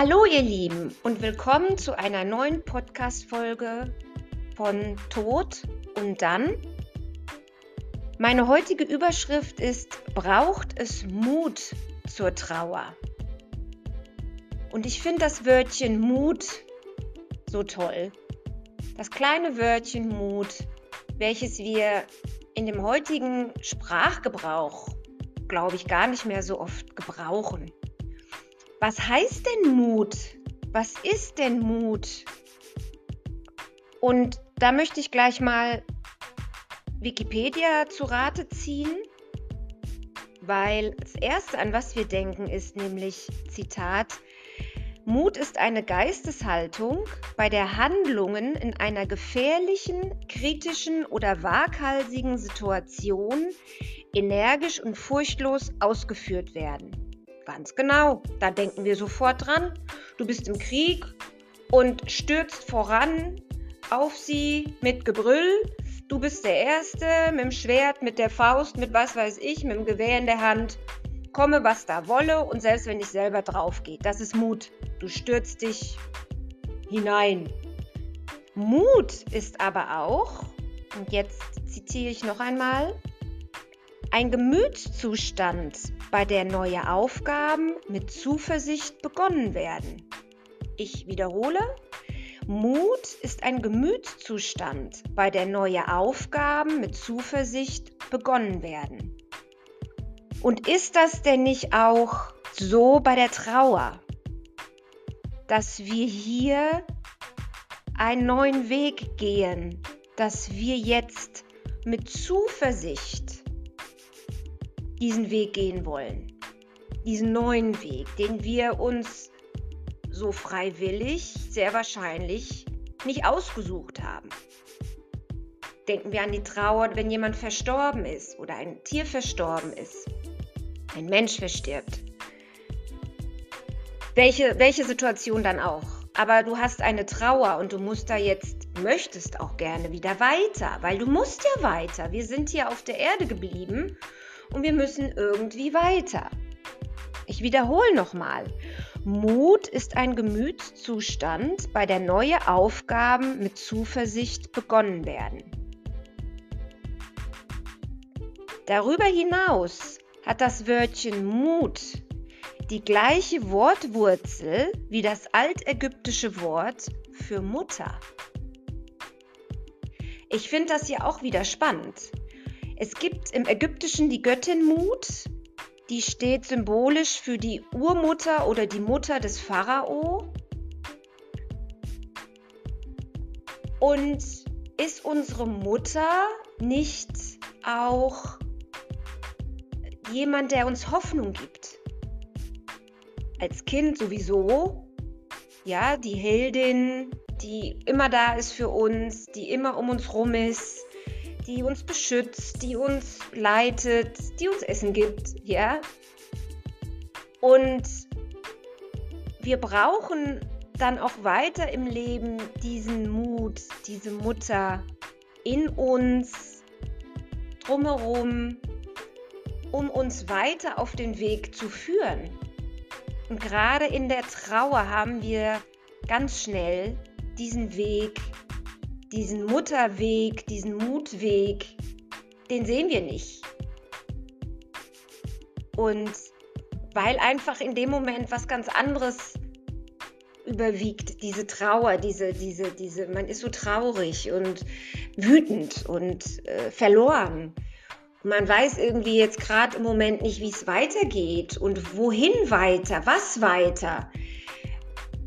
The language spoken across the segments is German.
Hallo ihr Lieben und willkommen zu einer neuen Podcast-Folge von Tod und dann. Meine heutige Überschrift ist Braucht es Mut zur Trauer? Und ich finde das Wörtchen Mut so toll. Das kleine Wörtchen Mut, welches wir in dem heutigen Sprachgebrauch, glaube ich, gar nicht mehr so oft gebrauchen. Was heißt denn Mut? Was ist denn Mut? Und da möchte ich gleich mal Wikipedia zu Rate ziehen, weil das Erste, an was wir denken, ist nämlich, Zitat, Mut ist eine Geisteshaltung, bei der Handlungen in einer gefährlichen, kritischen oder waghalsigen Situation energisch und furchtlos ausgeführt werden. Ganz genau, da denken wir sofort dran. Du bist im Krieg und stürzt voran auf sie mit Gebrüll. Du bist der Erste mit dem Schwert, mit der Faust, mit was weiß ich, mit dem Gewehr in der Hand. Komme, was da wolle und selbst wenn ich selber drauf geht. Das ist Mut. Du stürzt dich hinein. Mut ist aber auch, und jetzt zitiere ich noch einmal, ein Gemütszustand, bei der neue Aufgaben mit Zuversicht begonnen werden. Ich wiederhole, Mut ist ein Gemütszustand, bei der neue Aufgaben mit Zuversicht begonnen werden. Und ist das denn nicht auch so bei der Trauer, dass wir hier einen neuen Weg gehen, dass wir jetzt mit Zuversicht diesen Weg gehen wollen. Diesen neuen Weg, den wir uns so freiwillig sehr wahrscheinlich nicht ausgesucht haben. Denken wir an die Trauer, wenn jemand verstorben ist oder ein Tier verstorben ist, ein Mensch verstirbt. Welche, welche Situation dann auch. Aber du hast eine Trauer und du musst da jetzt, möchtest auch gerne wieder weiter, weil du musst ja weiter. Wir sind hier auf der Erde geblieben und wir müssen irgendwie weiter. Ich wiederhole nochmal. Mut ist ein Gemütszustand, bei der neue Aufgaben mit Zuversicht begonnen werden. Darüber hinaus hat das Wörtchen Mut die gleiche Wortwurzel wie das altägyptische Wort für Mutter. Ich finde das ja auch wieder spannend. Es gibt im Ägyptischen die Göttin Mut, die steht symbolisch für die Urmutter oder die Mutter des Pharao. Und ist unsere Mutter nicht auch jemand, der uns Hoffnung gibt? Als Kind sowieso, ja, die Heldin, die immer da ist für uns, die immer um uns rum ist, die uns beschützt, die uns leitet, die uns Essen gibt, ja. Und wir brauchen dann auch weiter im Leben diesen Mut, diese Mutter in uns, drumherum, um uns weiter auf den Weg zu führen. Und gerade in der Trauer haben wir ganz schnell diesen Weg diesen Mutterweg, diesen Mutweg, den sehen wir nicht. Und weil einfach in dem Moment was ganz anderes überwiegt, diese Trauer, diese, diese, diese, man ist so traurig und wütend und äh, verloren. Man weiß irgendwie jetzt gerade im Moment nicht, wie es weitergeht und wohin weiter, was weiter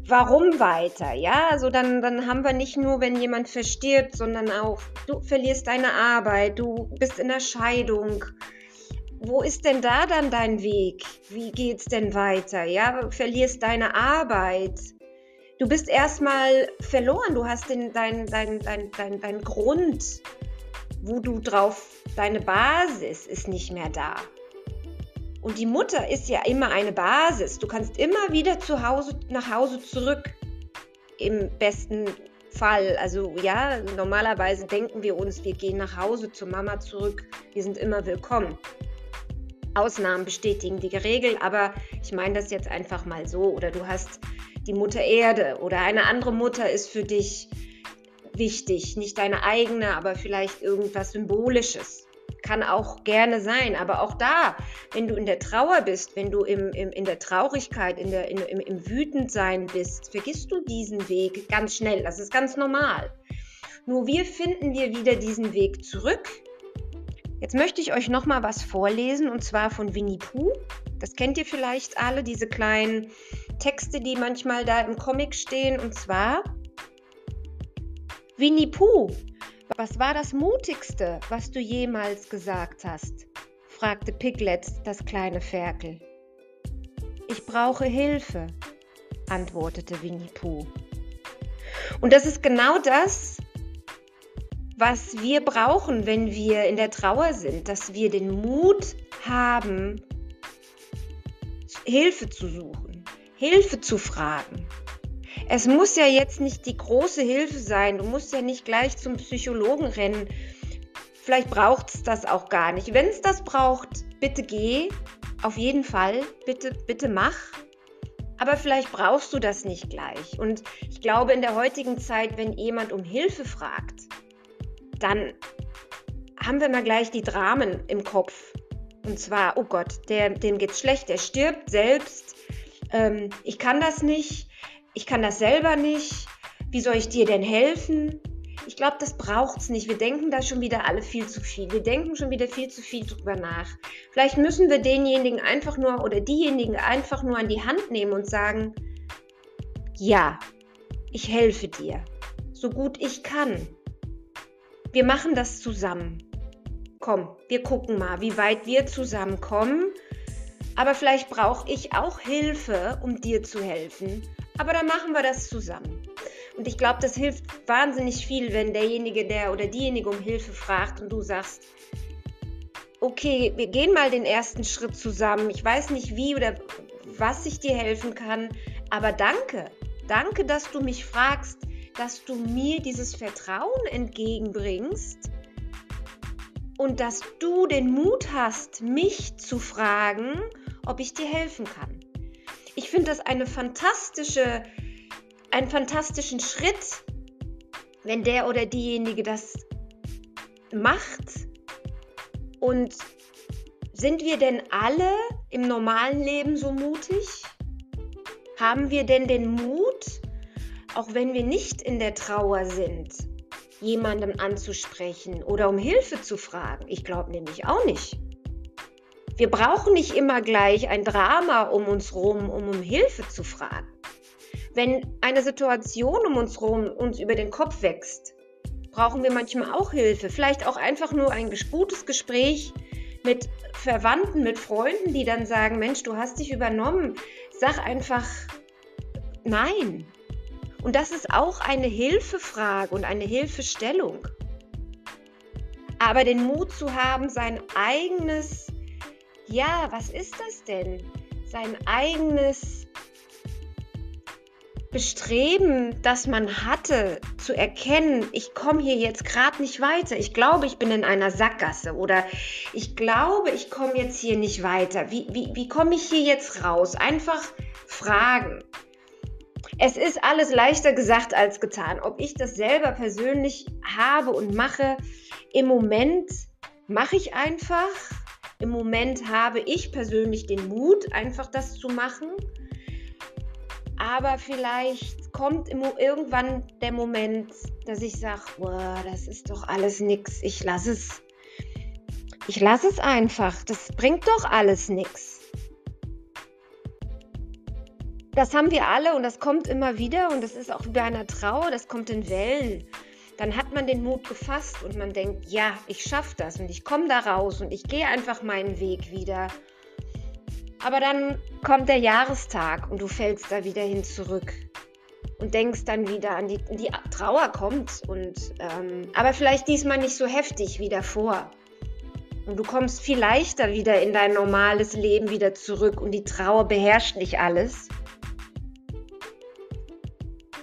warum weiter? Ja, also dann, dann haben wir nicht nur, wenn jemand verstirbt, sondern auch, du verlierst deine Arbeit, du bist in der Scheidung. Wo ist denn da dann dein Weg? Wie geht's denn weiter? Ja, verlierst deine Arbeit. Du bist erstmal verloren, du hast den, dein, dein, dein, dein, dein Grund, wo du drauf, deine Basis ist nicht mehr da. Und die Mutter ist ja immer eine Basis. Du kannst immer wieder zu Hause, nach Hause zurück. Im besten Fall. Also ja, normalerweise denken wir uns, wir gehen nach Hause zur Mama zurück. Wir sind immer willkommen. Ausnahmen bestätigen die Regel, aber ich meine das jetzt einfach mal so. Oder du hast die Mutter Erde oder eine andere Mutter ist für dich wichtig, nicht deine eigene, aber vielleicht irgendwas Symbolisches. Kann auch gerne sein, aber auch da, wenn du in der Trauer bist, wenn du im, im, in der Traurigkeit, in der, in, im, im Wütendsein bist, vergisst du diesen Weg ganz schnell. Das ist ganz normal. Nur wir finden wir wieder diesen Weg zurück. Jetzt möchte ich euch noch mal was vorlesen und zwar von Winnie Pooh. Das kennt ihr vielleicht alle, diese kleinen Texte, die manchmal da im Comic stehen. Und zwar Winnie Pooh, was war das Mutigste, was du jemals gesagt hast? fragte Piglet, das kleine Ferkel. Ich brauche Hilfe, antwortete Winnie Pooh. Und das ist genau das, was wir brauchen, wenn wir in der Trauer sind, dass wir den Mut haben, Hilfe zu suchen, Hilfe zu fragen. Es muss ja jetzt nicht die große Hilfe sein. Du musst ja nicht gleich zum Psychologen rennen. Vielleicht braucht es das auch gar nicht. Wenn es das braucht, bitte geh. Auf jeden Fall. Bitte, bitte mach. Aber vielleicht brauchst du das nicht gleich. Und ich glaube, in der heutigen Zeit, wenn jemand um Hilfe fragt, dann haben wir mal gleich die Dramen im Kopf. Und zwar, oh Gott, der, dem geht's schlecht, der stirbt selbst. Ähm, ich kann das nicht ich kann das selber nicht, wie soll ich dir denn helfen? Ich glaube, das braucht es nicht. Wir denken da schon wieder alle viel zu viel. Wir denken schon wieder viel zu viel drüber nach. Vielleicht müssen wir denjenigen einfach nur oder diejenigen einfach nur an die Hand nehmen und sagen, ja, ich helfe dir, so gut ich kann. Wir machen das zusammen. Komm, wir gucken mal, wie weit wir zusammenkommen. Aber vielleicht brauche ich auch Hilfe, um dir zu helfen. Aber dann machen wir das zusammen. Und ich glaube, das hilft wahnsinnig viel, wenn derjenige, der oder diejenige um Hilfe fragt und du sagst, okay, wir gehen mal den ersten Schritt zusammen. Ich weiß nicht wie oder was ich dir helfen kann, aber danke. Danke, dass du mich fragst, dass du mir dieses Vertrauen entgegenbringst und dass du den Mut hast, mich zu fragen, ob ich dir helfen kann ich finde das eine fantastische, einen fantastischen Schritt, wenn der oder diejenige das macht. Und sind wir denn alle im normalen Leben so mutig? Haben wir denn den Mut, auch wenn wir nicht in der Trauer sind, jemanden anzusprechen oder um Hilfe zu fragen? Ich glaube nämlich auch nicht. Wir brauchen nicht immer gleich ein Drama um uns herum, um um Hilfe zu fragen. Wenn eine Situation um uns herum uns über den Kopf wächst, brauchen wir manchmal auch Hilfe. Vielleicht auch einfach nur ein gutes Gespräch mit Verwandten, mit Freunden, die dann sagen, Mensch, du hast dich übernommen. Sag einfach nein. Und das ist auch eine Hilfefrage und eine Hilfestellung. Aber den Mut zu haben, sein eigenes ja, was ist das denn? Sein eigenes Bestreben, das man hatte, zu erkennen, ich komme hier jetzt gerade nicht weiter. Ich glaube, ich bin in einer Sackgasse oder ich glaube, ich komme jetzt hier nicht weiter. Wie, wie, wie komme ich hier jetzt raus? Einfach fragen. Es ist alles leichter gesagt als getan. Ob ich das selber persönlich habe und mache, im Moment mache ich einfach im Moment habe ich persönlich den Mut, einfach das zu machen. Aber vielleicht kommt irgendwann der Moment, dass ich sage, das ist doch alles nichts. Ich lasse es. Ich lasse es einfach. Das bringt doch alles nichts. Das haben wir alle und das kommt immer wieder und das ist auch wie bei einer Trauer, das kommt in Wellen dann hat man den Mut gefasst und man denkt, ja, ich schaffe das und ich komme da raus und ich gehe einfach meinen Weg wieder. Aber dann kommt der Jahrestag und du fällst da wieder hin zurück und denkst dann wieder an die, die Trauer kommt und ähm, aber vielleicht diesmal nicht so heftig wie davor. Und du kommst viel leichter wieder in dein normales Leben wieder zurück und die Trauer beherrscht nicht alles.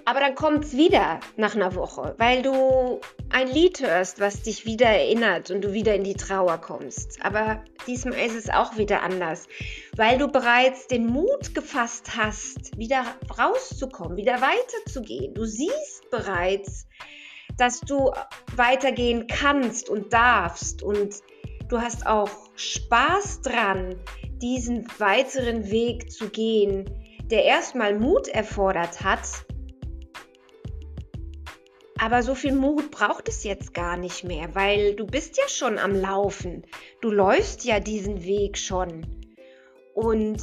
Aber dann kommt es wieder nach einer Woche, weil du ein Lied hörst, was dich wieder erinnert und du wieder in die Trauer kommst. Aber diesmal ist es auch wieder anders, weil du bereits den Mut gefasst hast, wieder rauszukommen, wieder weiterzugehen. Du siehst bereits, dass du weitergehen kannst und darfst und du hast auch Spaß dran, diesen weiteren Weg zu gehen, der erstmal Mut erfordert hat, aber so viel Mut braucht es jetzt gar nicht mehr, weil du bist ja schon am Laufen. Du läufst ja diesen Weg schon. Und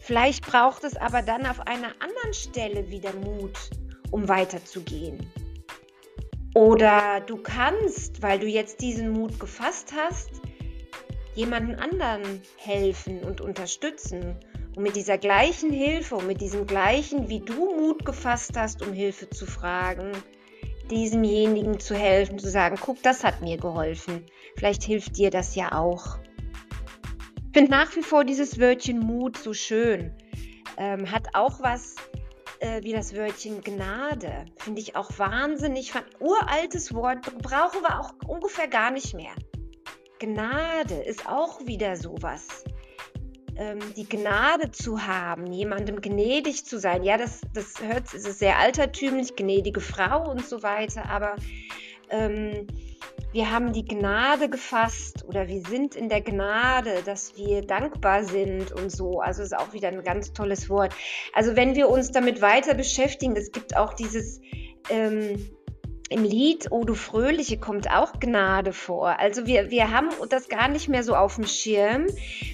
vielleicht braucht es aber dann auf einer anderen Stelle wieder Mut, um weiterzugehen. Oder du kannst, weil du jetzt diesen Mut gefasst hast, jemanden anderen helfen und unterstützen. Und mit dieser gleichen Hilfe und mit diesem gleichen, wie du Mut gefasst hast, um Hilfe zu fragen, diesemjenigen zu helfen, zu sagen, guck, das hat mir geholfen. Vielleicht hilft dir das ja auch. Ich finde nach wie vor dieses Wörtchen Mut so schön. Ähm, hat auch was äh, wie das Wörtchen Gnade. Finde ich auch wahnsinnig. Ein uraltes Wort brauchen wir auch ungefähr gar nicht mehr. Gnade ist auch wieder sowas ähm, die Gnade zu haben, jemandem gnädig zu sein. Ja, das, das hört, ist sehr altertümlich, gnädige Frau und so weiter, aber ähm, wir haben die Gnade gefasst oder wir sind in der Gnade, dass wir dankbar sind und so. Also ist auch wieder ein ganz tolles Wort. Also wenn wir uns damit weiter beschäftigen, es gibt auch dieses ähm, im Lied O du Fröhliche kommt auch Gnade vor. Also wir, wir haben das gar nicht mehr so auf dem Schirm,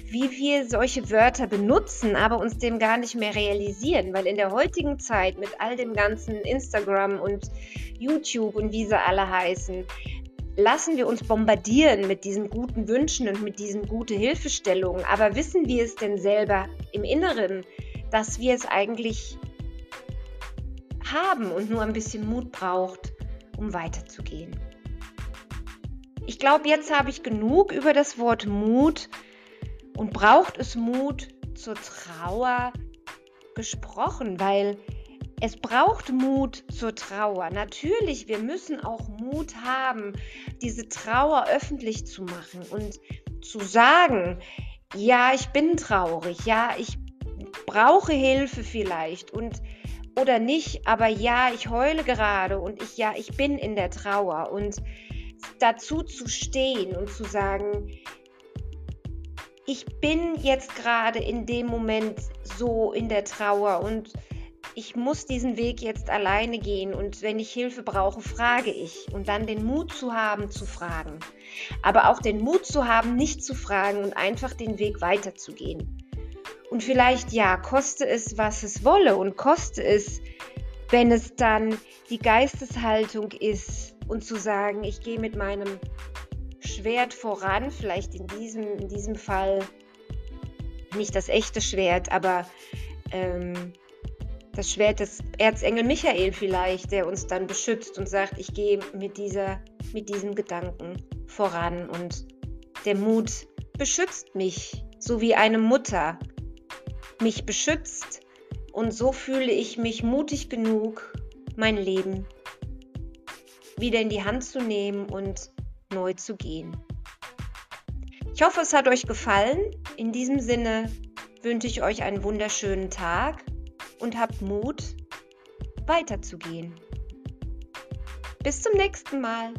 wie wir solche Wörter benutzen, aber uns dem gar nicht mehr realisieren, weil in der heutigen Zeit mit all dem ganzen Instagram und YouTube und wie sie alle heißen, lassen wir uns bombardieren mit diesen guten Wünschen und mit diesen guten Hilfestellungen. Aber wissen wir es denn selber im Inneren, dass wir es eigentlich haben und nur ein bisschen Mut braucht? Um weiterzugehen. Ich glaube, jetzt habe ich genug über das Wort Mut und braucht es Mut zur Trauer gesprochen, weil es braucht Mut zur Trauer. Natürlich, wir müssen auch Mut haben, diese Trauer öffentlich zu machen und zu sagen, ja, ich bin traurig, ja, ich brauche Hilfe vielleicht und oder nicht, aber ja, ich heule gerade und ich ja, ich bin in der Trauer und dazu zu stehen und zu sagen, ich bin jetzt gerade in dem Moment so in der Trauer und ich muss diesen Weg jetzt alleine gehen und wenn ich Hilfe brauche, frage ich und dann den Mut zu haben, zu fragen. Aber auch den Mut zu haben, nicht zu fragen und einfach den Weg weiterzugehen. Und vielleicht ja, koste es, was es wolle. Und koste es, wenn es dann die Geisteshaltung ist und zu sagen, ich gehe mit meinem Schwert voran, vielleicht in diesem, in diesem Fall nicht das echte Schwert, aber ähm, das Schwert des Erzengel Michael vielleicht, der uns dann beschützt und sagt, ich gehe mit, mit diesem Gedanken voran. Und der Mut beschützt mich, so wie eine Mutter mich beschützt und so fühle ich mich mutig genug, mein Leben wieder in die Hand zu nehmen und neu zu gehen. Ich hoffe, es hat euch gefallen. In diesem Sinne wünsche ich euch einen wunderschönen Tag und habt Mut, weiterzugehen. Bis zum nächsten Mal.